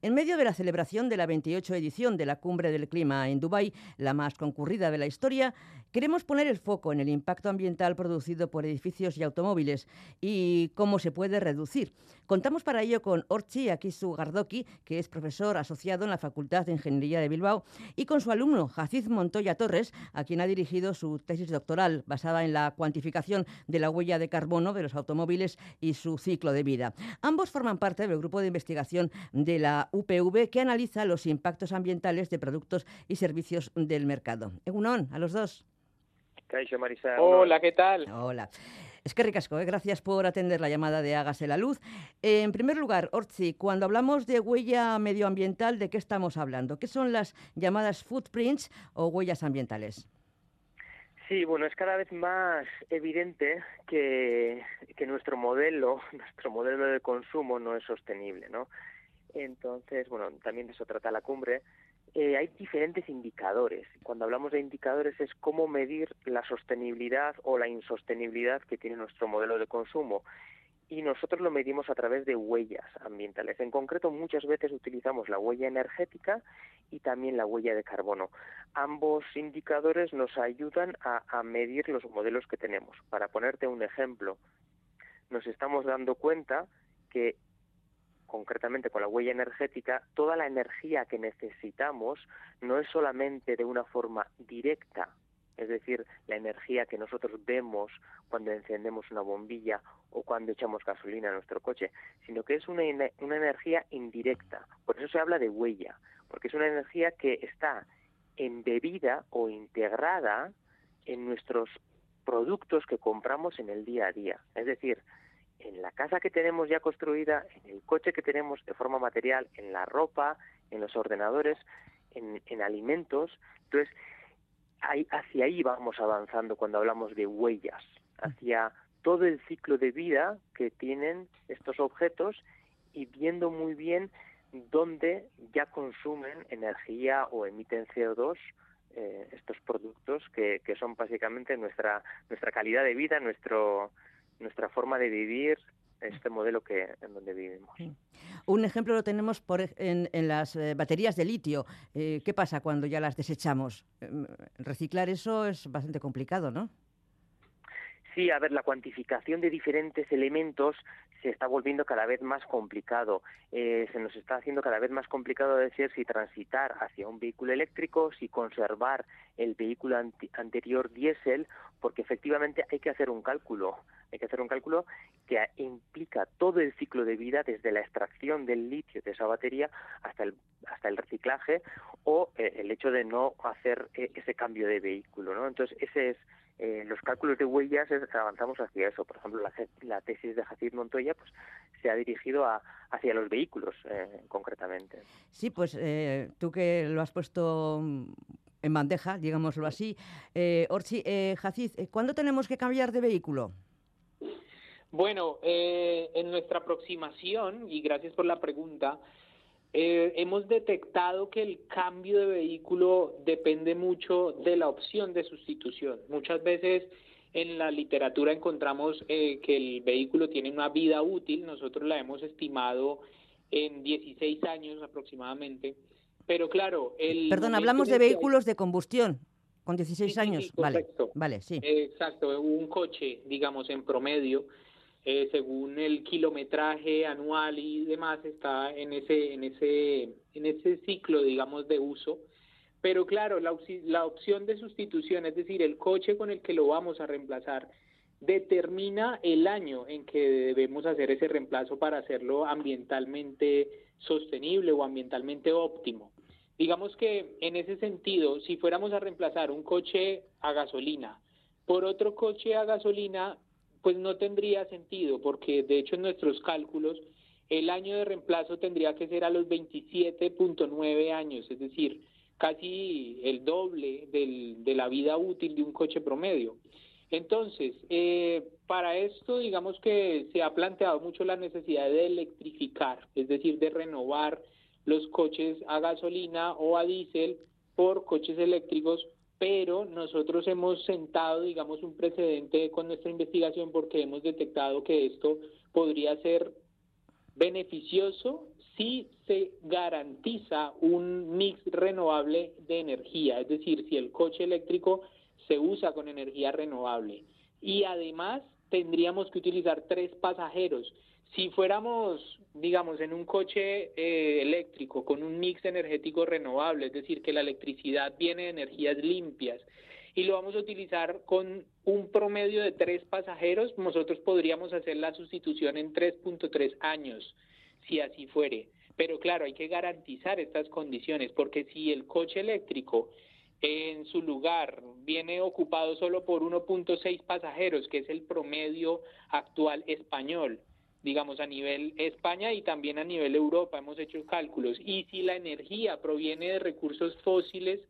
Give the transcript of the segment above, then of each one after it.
En medio de la celebración de la 28 edición de la Cumbre del Clima en Dubái, la más concurrida de la historia, queremos poner el foco en el impacto ambiental producido por edificios y automóviles y cómo se puede reducir. Contamos para ello con Orchi Akisu Gardoki, que es profesor asociado en la Facultad de Ingeniería de Bilbao, y con su alumno Jaciz Montoya Torres, a quien ha dirigido su tesis doctoral basada en la cuantificación de la huella de carbono de los automóviles y su ciclo de vida. Ambos forman parte del grupo de investigación de la UPV que analiza los impactos ambientales de productos y servicios del mercado. Egunon, a los dos. Hola, ¿qué tal? Hola. Es que ricasco, ¿eh? gracias por atender la llamada de Hágase la Luz. en primer lugar, Orzi, cuando hablamos de huella medioambiental, ¿de qué estamos hablando? ¿Qué son las llamadas footprints o huellas ambientales? Sí, bueno, es cada vez más evidente que, que nuestro modelo, nuestro modelo de consumo no es sostenible, ¿no? Entonces, bueno, también de eso trata la cumbre. Eh, hay diferentes indicadores. Cuando hablamos de indicadores es cómo medir la sostenibilidad o la insostenibilidad que tiene nuestro modelo de consumo. Y nosotros lo medimos a través de huellas ambientales. En concreto, muchas veces utilizamos la huella energética y también la huella de carbono. Ambos indicadores nos ayudan a, a medir los modelos que tenemos. Para ponerte un ejemplo, nos estamos dando cuenta que concretamente con la huella energética, toda la energía que necesitamos no es solamente de una forma directa, es decir, la energía que nosotros vemos cuando encendemos una bombilla o cuando echamos gasolina a nuestro coche, sino que es una, una energía indirecta. Por eso se habla de huella, porque es una energía que está embebida o integrada en nuestros productos que compramos en el día a día. Es decir, en la casa que tenemos ya construida, en el coche que tenemos de forma material, en la ropa, en los ordenadores, en, alimentos. Entonces, hacia ahí vamos avanzando cuando hablamos de huellas, hacia todo el ciclo de vida que tienen estos objetos y viendo muy bien dónde ya consumen energía o emiten CO2 eh, estos productos que, que son básicamente nuestra nuestra calidad de vida, nuestro nuestra forma de vivir, este modelo que en donde vivimos. Un ejemplo lo tenemos por, en, en las eh, baterías de litio. Eh, ¿Qué pasa cuando ya las desechamos? Em, reciclar eso es bastante complicado, ¿no? Sí, a ver, la cuantificación de diferentes elementos se está volviendo cada vez más complicado. Eh, se nos está haciendo cada vez más complicado decir si transitar hacia un vehículo eléctrico, si conservar el vehículo anterior diésel, porque efectivamente hay que hacer un cálculo. Hay que hacer un cálculo que implica todo el ciclo de vida desde la extracción del litio de esa batería hasta el hasta el reciclaje o eh, el hecho de no hacer eh, ese cambio de vehículo, ¿no? Entonces ese es eh, los cálculos de huellas avanzamos hacia eso. Por ejemplo, la, tesis de Jacid Montoya pues, se ha dirigido a, hacia los vehículos eh, concretamente. Sí, pues eh, tú que lo has puesto en bandeja, digámoslo así. Eh, Orchi, eh, Jacid, ¿cuándo tenemos que cambiar de vehículo? Bueno, en nuestra aproximación, y gracias por la pregunta, eh, hemos detectado que el cambio de vehículo depende mucho de la opción de sustitución. Muchas veces en la literatura encontramos eh, que el vehículo tiene una vida útil, nosotros la hemos estimado en 16 años aproximadamente, pero claro, el... Perdón, hablamos de vehículos de combustión. Con 16 años, sí, vale, vale, sí. Exacto, un coche, digamos, en promedio, eh, según el kilometraje anual y demás, está en ese, en ese, en ese ciclo, digamos, de uso. Pero claro, la, la opción de sustitución, es decir, el coche con el que lo vamos a reemplazar, determina el año en que debemos hacer ese reemplazo para hacerlo ambientalmente sostenible o ambientalmente óptimo. Digamos que en ese sentido, si fuéramos a reemplazar un coche a gasolina por otro coche a gasolina, pues no tendría sentido, porque de hecho en nuestros cálculos el año de reemplazo tendría que ser a los 27.9 años, es decir, casi el doble del, de la vida útil de un coche promedio. Entonces, eh, para esto, digamos que se ha planteado mucho la necesidad de electrificar, es decir, de renovar los coches a gasolina o a diésel por coches eléctricos pero nosotros hemos sentado, digamos, un precedente con nuestra investigación porque hemos detectado que esto podría ser beneficioso si se garantiza un mix renovable de energía, es decir, si el coche eléctrico se usa con energía renovable. Y además tendríamos que utilizar tres pasajeros. Si fuéramos, digamos, en un coche eh, eléctrico con un mix energético renovable, es decir, que la electricidad viene de energías limpias y lo vamos a utilizar con un promedio de tres pasajeros, nosotros podríamos hacer la sustitución en 3.3 años, si así fuere. Pero claro, hay que garantizar estas condiciones, porque si el coche eléctrico en su lugar viene ocupado solo por 1.6 pasajeros, que es el promedio actual español, digamos a nivel España y también a nivel Europa, hemos hecho cálculos. Y si la energía proviene de recursos fósiles,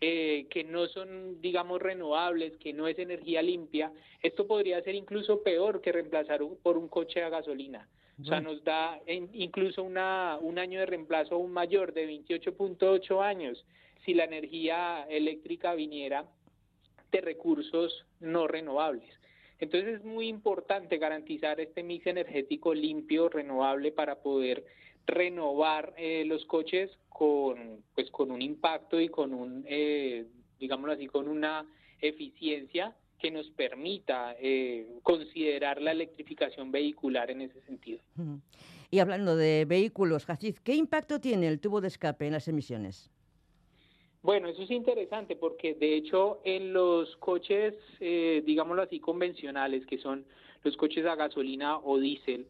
eh, que no son, digamos, renovables, que no es energía limpia, esto podría ser incluso peor que reemplazar por un coche a gasolina. O sea, nos da incluso una, un año de reemplazo aún mayor, de 28.8 años, si la energía eléctrica viniera de recursos no renovables. Entonces es muy importante garantizar este mix energético limpio, renovable, para poder renovar eh, los coches con, pues, con un impacto y con un, eh, digámoslo así, con una eficiencia que nos permita eh, considerar la electrificación vehicular en ese sentido. Y hablando de vehículos, Jacid, ¿qué impacto tiene el tubo de escape en las emisiones? Bueno, eso es interesante porque de hecho en los coches, eh, digámoslo así, convencionales, que son los coches a gasolina o diésel,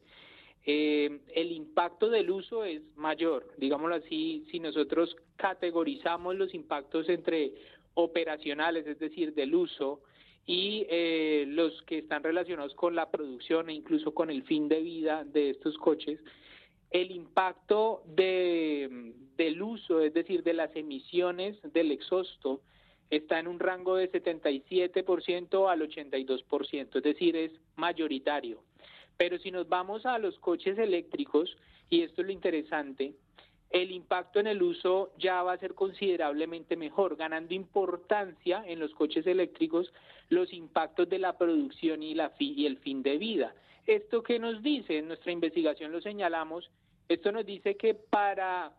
eh, el impacto del uso es mayor. Digámoslo así, si nosotros categorizamos los impactos entre operacionales, es decir, del uso, y eh, los que están relacionados con la producción e incluso con el fin de vida de estos coches, el impacto de, del uso, es decir, de las emisiones del exhausto, está en un rango de 77% al 82%, es decir, es mayoritario. Pero si nos vamos a los coches eléctricos, y esto es lo interesante, el impacto en el uso ya va a ser considerablemente mejor, ganando importancia en los coches eléctricos los impactos de la producción y, la el fin de vida. ¿Esto qué nos dice? En nuestra investigación lo señalamos. Esto nos dice que para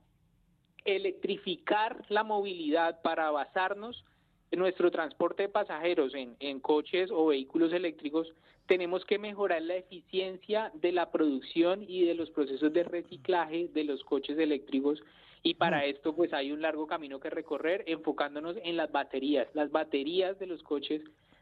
electrificar la movilidad, para basarnos nuestro transporte de pasajeros en, en coches o vehículos eléctricos, tenemos que mejorar la eficiencia de la producción y de los procesos de reciclaje de los coches eléctricos y para esto pues hay un largo camino que recorrer enfocándonos en las baterías. Las baterías de los coches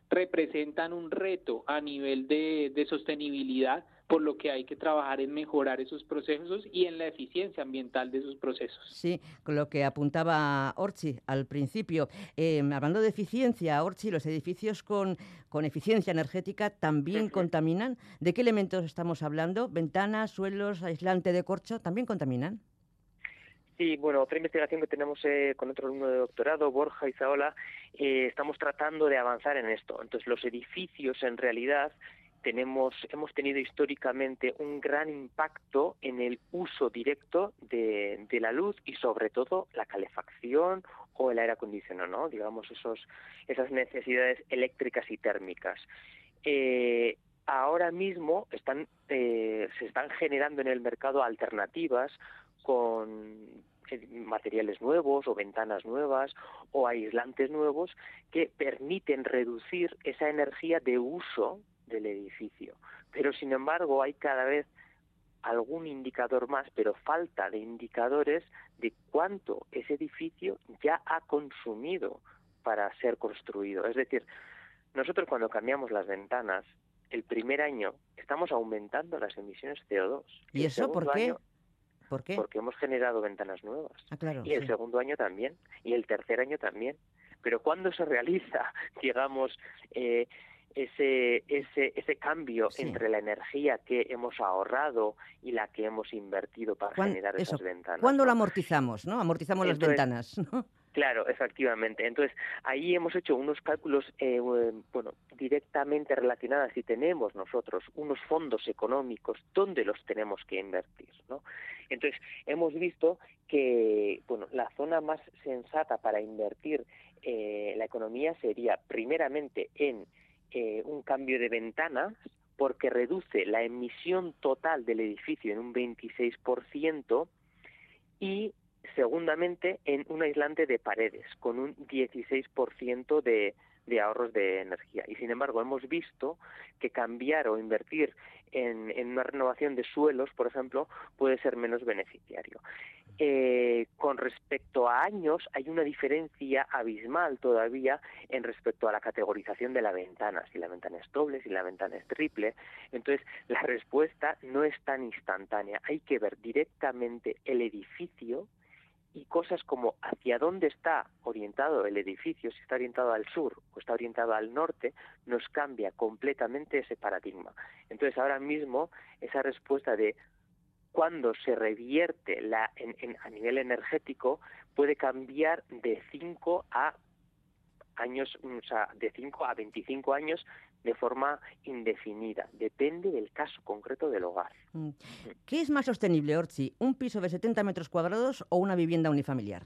representan un reto a nivel de, de sostenibilidad por lo que hay que trabajar en mejorar esos procesos y en la eficiencia ambiental de esos procesos. Sí, con lo que apuntaba Orchi al principio. Em, hablando de eficiencia, Orchi, los edificios con, con eficiencia energética también contaminan. ¿De qué elementos estamos hablando? ¿Ventanas, suelos, aislante de corcho? ¿También contaminan? Sí, bueno, otra investigación que tenemos eh, con otro alumno de doctorado, Borja Izaola, eh, estamos tratando de avanzar en esto. Entonces, los edificios en realidad tenemos, hemos tenido históricamente un gran impacto en el uso directo de, la luz y sobre todo la calefacción o el aire acondicionado, ¿no? digamos esos, esas necesidades eléctricas y térmicas. Eh, ahora mismo están, eh, se están generando en el mercado alternativas con eh, materiales nuevos o ventanas nuevas o aislantes nuevos que permiten reducir esa energía de uso del edificio. Pero sin embargo hay cada vez algún indicador más, pero falta de indicadores de cuánto ese edificio ya ha consumido para ser construido. Es decir, nosotros cuando cambiamos las ventanas, el primer año estamos aumentando las emisiones CO2. ¿Y eso por qué? ¿Por qué? Porque hemos generado ventanas nuevas. Ah, claro, y el segundo año también. Y el tercer año también. Pero cuando se realiza, digamos, eh, ese, ese, ese cambio entre la energía que hemos ahorrado y la que hemos invertido para generar esas ventanas. ¿Cuándo lo amortizamos? ¿no? Amortizamos las ventanas. Claro, efectivamente. Entonces, ahí hemos hecho unos cálculos, eh, bueno, directamente relacionados si tenemos nosotros unos fondos económicos, ¿dónde los tenemos que invertir? ¿no? Entonces, hemos visto que, bueno, la zona más sensata para invertir eh, la economía sería primeramente en eh, un cambio de ventanas porque reduce la emisión total del edificio en un 26% y segundamente en un aislante de paredes con un 16% de, de ahorros de energía. Y sin embargo, hemos visto que cambiar o invertir en, una renovación de suelos, por ejemplo, puede ser menos beneficiario. Eh, con respecto a años, hay una diferencia abismal todavía en respecto a la categorización de la ventana, si la ventana es doble, si la ventana es triple. Entonces, la respuesta no es tan instantánea. Hay que ver directamente el edificio y cosas como hacia dónde está orientado el edificio, si está orientado al sur o está orientado al norte, nos cambia completamente ese paradigma. Entonces ahora mismo esa respuesta de cuándo se revierte la, a nivel energético puede cambiar de 5 a años, o sea, de 5 a 25 años de forma indefinida. Depende del caso concreto del hogar. Mm. ¿Qué es más sostenible, Orchi? ¿Un piso de 70 metros cuadrados o una vivienda unifamiliar?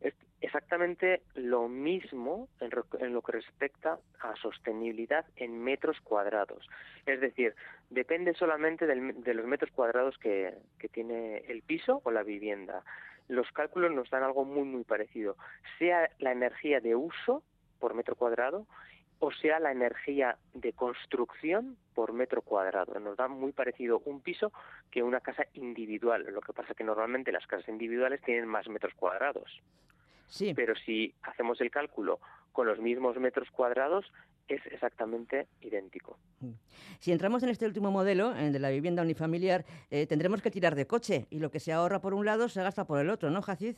Es exactamente lo mismo en, lo que respecta a sostenibilidad en metros cuadrados. Es decir, depende solamente de los metros cuadrados que, que tiene el piso o la vivienda. Los cálculos nos dan algo muy, muy parecido. Sea la energía de uso por metro cuadrado o sea la energía de construcción por metro cuadrado. Nos da muy parecido un piso que una casa individual. Lo que pasa es que normalmente las casas individuales tienen más metros cuadrados. Sí. Pero si hacemos el cálculo con los mismos metros cuadrados, es exactamente idéntico. Mm. Si entramos en este último modelo, el de la vivienda unifamiliar, eh, tendremos que tirar de coche y lo que se ahorra por un lado se gasta por el otro, ¿no, Jacid?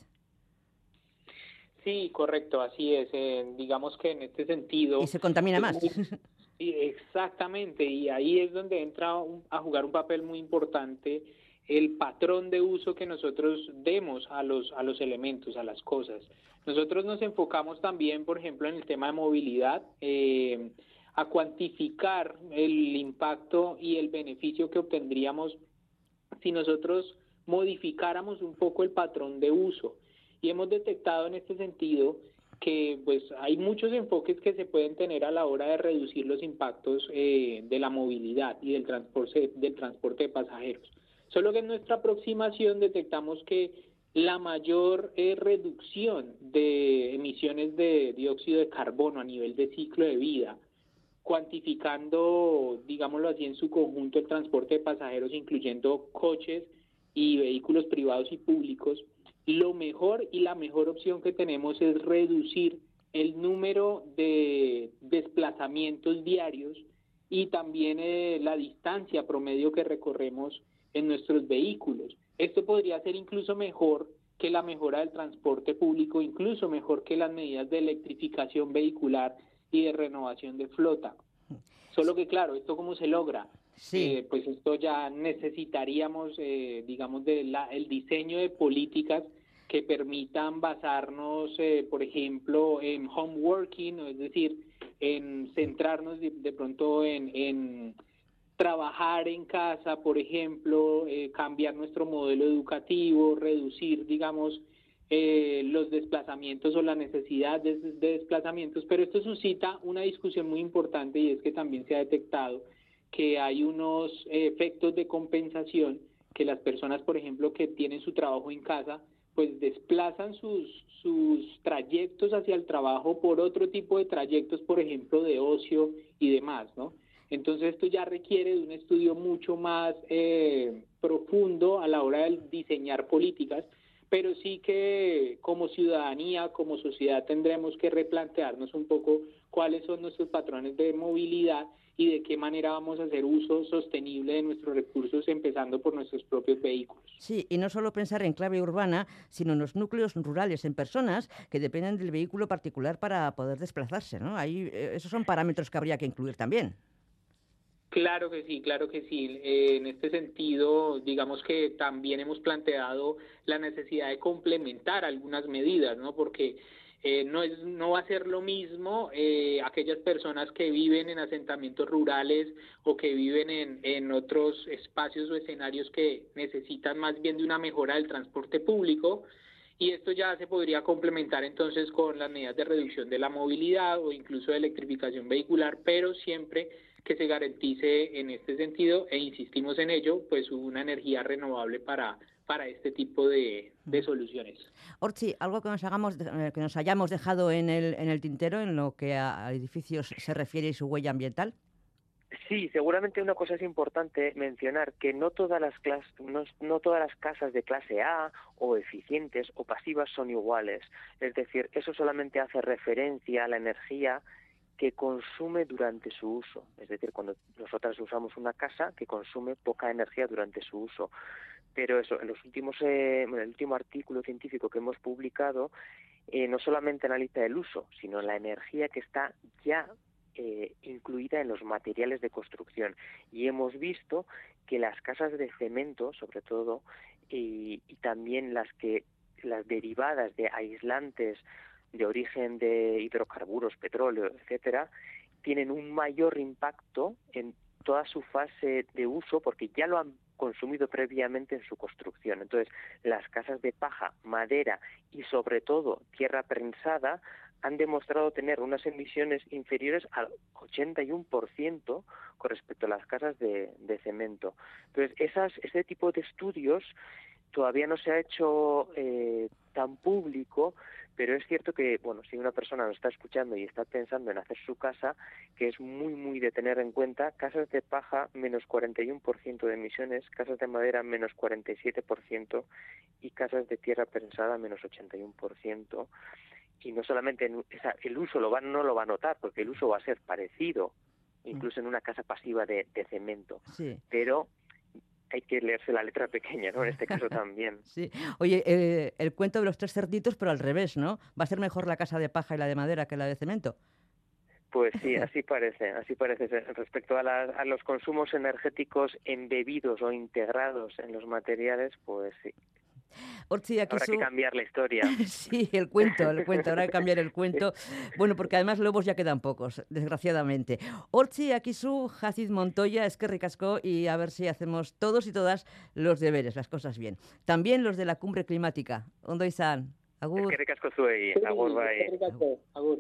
Sí, correcto, así es. Eh, digamos que en este sentido... Y se contamina más. exactamente, y ahí es donde entra a jugar un papel muy importante el patrón de uso que nosotros demos a los, a los elementos, a las cosas. Nosotros nos enfocamos también, por ejemplo, en el tema de movilidad, eh, a cuantificar el impacto y el beneficio que obtendríamos si nosotros modificáramos un poco el patrón de uso. Y hemos detectado en este sentido que pues hay muchos enfoques que se pueden tener a la hora de reducir los impactos eh, de la movilidad y del transporte, del transporte de pasajeros. Solo que en nuestra aproximación detectamos que la mayor eh, reducción de emisiones de dióxido de carbono a nivel de ciclo de vida, cuantificando, digámoslo así, en su conjunto el transporte de pasajeros, incluyendo coches y vehículos privados y públicos, lo mejor y la mejor opción que tenemos es reducir el número de desplazamientos diarios y también eh, la distancia promedio que recorremos en nuestros vehículos. Esto podría ser incluso mejor que la mejora del transporte público, incluso mejor que las medidas de electrificación vehicular y de renovación de flota. Solo que claro, ¿esto cómo se logra? Sí. Eh, pues esto ya necesitaríamos, eh, digamos, de la, el diseño de políticas que permitan basarnos, eh, por ejemplo, en home working, es decir, en centrarnos de, pronto en, trabajar en casa, por ejemplo, cambiar nuestro modelo educativo, reducir, digamos, los desplazamientos o la necesidad de, desplazamientos, pero esto suscita una discusión muy importante y es que también se ha detectado que hay unos efectos de compensación que las personas, por ejemplo, que tienen su trabajo en casa, pues desplazan sus, sus trayectos hacia el trabajo por otro tipo de trayectos, por ejemplo, de ocio y demás, ¿no? Entonces esto ya requiere de un estudio mucho más eh, profundo a la hora de diseñar políticas, pero sí que como ciudadanía, como sociedad tendremos que replantearnos un poco cuáles son nuestros patrones de movilidad y de qué manera vamos a hacer uso sostenible de nuestros recursos, empezando por nuestros propios vehículos. Sí, y no solo pensar en clave urbana, sino en los núcleos rurales, en personas que dependen del vehículo particular para poder desplazarse, ¿no? Ahí, eh, esos son parámetros que habría que incluir también. Claro que sí, claro que sí. Eh, en este sentido, digamos que también hemos planteado la necesidad de complementar algunas medidas, ¿no? Porque eh, no, es, no va a ser lo mismo eh, aquellas personas que viven en asentamientos rurales o que viven en, en otros espacios o escenarios que necesitan más bien de una mejora del transporte público y esto ya se podría complementar entonces con las medidas de reducción de la movilidad o incluso de electrificación vehicular, pero siempre que se garantice en este sentido, e insistimos en ello, pues una energía renovable para, para este tipo de, soluciones. Orchi, algo que nos, hagamos, eh, que nos hayamos dejado en el, en el tintero en lo que a edificios se refiere y su huella ambiental. Sí, seguramente una cosa es importante mencionar que no todas las no, todas las casas de clase A o eficientes o pasivas son iguales. Es decir, eso solamente hace referencia a la energía que consume durante su uso. Es decir, cuando nosotras usamos una casa que consume poca energía durante su uso. Pero eso, en los últimos, eh, en el último artículo científico que hemos publicado, eh, no solamente analiza el uso, sino la energía que está ya eh, incluida en los materiales de construcción. Y hemos visto que las casas de cemento, sobre todo, y, y también las que las derivadas de aislantes de origen de hidrocarburos, petróleo, etcétera, tienen un mayor impacto en toda su fase de uso porque ya lo han consumido previamente en su construcción. Entonces, las casas de paja, madera y sobre todo tierra prensada han demostrado tener unas emisiones inferiores al 81% con respecto a las casas de, cemento. Entonces, esas, ese tipo de estudios todavía no se ha hecho eh, tan público, pero es cierto que, bueno, si una persona nos está escuchando y está pensando en hacer su casa, que es muy, muy de tener en cuenta, casas de paja menos 41% de emisiones, casas de madera menos 47% y casas de tierra prensada menos 81%. Y no solamente el uso lo va, no lo va a notar, porque el uso va a ser parecido, incluso en una casa pasiva de, cemento, pero hay que leerse la letra pequeña, ¿no? En este caso también. Sí. Oye, eh, el cuento de los tres cerditos, pero al revés, ¿no? ¿Va a ser mejor la casa de paja y la de madera que la de cemento? Pues sí, así parece, así parece. Respecto a, a los consumos energéticos embebidos o integrados en los materiales, pues sí, Orchi Habrá que cambiar la historia. sí, el cuento, el cuento, habrá que cambiar el cuento. Bueno, porque además lobos ya quedan pocos, desgraciadamente. Orchi Akisu, Jacid Montoya, es que ricasco y a ver si hacemos todos y todas los deberes, las cosas bien. También los de la cumbre climática. Ondo izan. Agur. Es que ricasco zuei. Agur, bye. Agur.